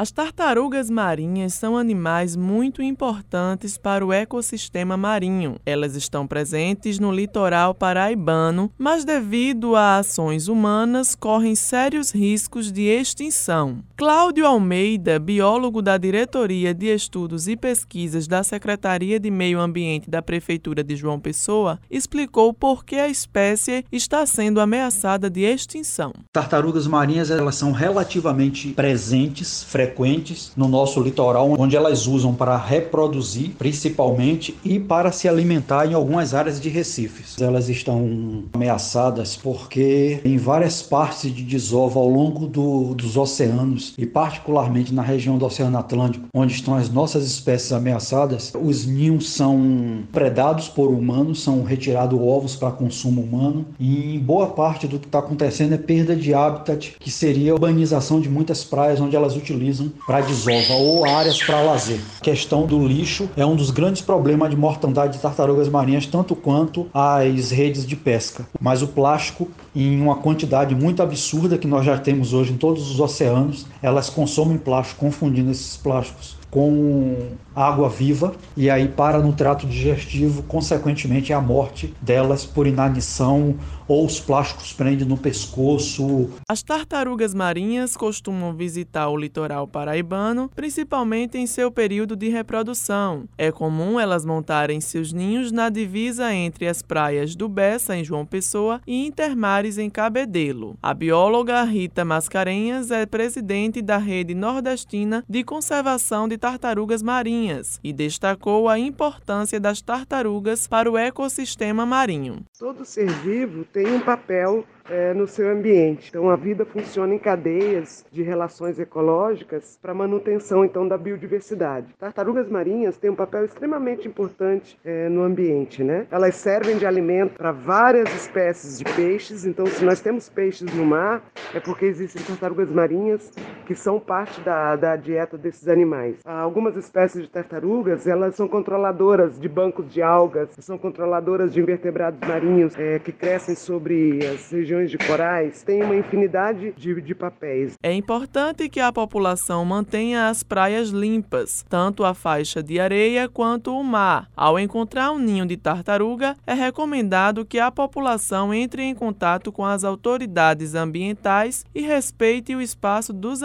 As tartarugas marinhas são animais muito importantes para o ecossistema marinho. Elas estão presentes no litoral paraibano, mas devido a ações humanas correm sérios riscos de extinção. Cláudio Almeida, biólogo da Diretoria de Estudos e Pesquisas da Secretaria de Meio Ambiente da Prefeitura de João Pessoa, explicou por que a espécie está sendo ameaçada de extinção. Tartarugas marinhas elas são relativamente presentes, frequentes frequentes no nosso litoral, onde elas usam para reproduzir, principalmente, e para se alimentar em algumas áreas de recifes. Elas estão ameaçadas porque em várias partes de desova ao longo do, dos oceanos e particularmente na região do Oceano Atlântico, onde estão as nossas espécies ameaçadas, os ninhos são predados por humanos, são retirados ovos para consumo humano e boa parte do que está acontecendo é perda de habitat, que seria a urbanização de muitas praias onde elas utilizam utilizam para desova ou áreas para lazer. A questão do lixo é um dos grandes problemas de mortandade de tartarugas marinhas, tanto quanto as redes de pesca. Mas o plástico, em uma quantidade muito absurda que nós já temos hoje em todos os oceanos, elas consomem plástico, confundindo esses plásticos com água viva e aí para no trato digestivo, consequentemente a morte delas por inanição ou os plásticos prendem no pescoço. As tartarugas marinhas costumam visitar o litoral paraibano, principalmente em seu período de reprodução. É comum elas montarem seus ninhos na divisa entre as praias do Bessa, em João Pessoa, e Intermares, em Cabedelo. A bióloga Rita Mascarenhas é presidente da Rede Nordestina de Conservação de Tartarugas Marinhas e destacou a importância das tartarugas para o ecossistema marinho. Todo ser vivo tem um papel é, no seu ambiente. Então a vida funciona em cadeias de relações ecológicas para manutenção então da biodiversidade. Tartarugas marinhas têm um papel extremamente importante é, no ambiente, né? Elas servem de alimento para várias espécies de peixes. Então se nós temos peixes no mar é porque existem tartarugas marinhas que são parte da, da dieta desses animais. Algumas espécies de tartarugas elas são controladoras de bancos de algas, são controladoras de invertebrados marinhos é, que crescem sobre as regiões de corais, tem uma infinidade de, de papéis. É importante que a população mantenha as praias limpas, tanto a faixa de areia quanto o mar. Ao encontrar um ninho de tartaruga, é recomendado que a população entre em contato com as autoridades ambientais e respeite o espaço dos